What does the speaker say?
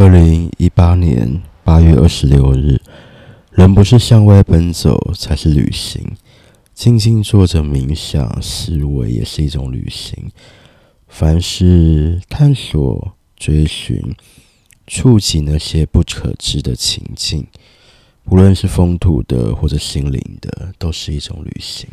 二零一八年八月二十六日人不是向外奔走才是旅行。静静坐着冥想思维也是一种旅行。凡是探索追寻触及那些不可知的情境无论是风土的或者心灵的都是一种旅行。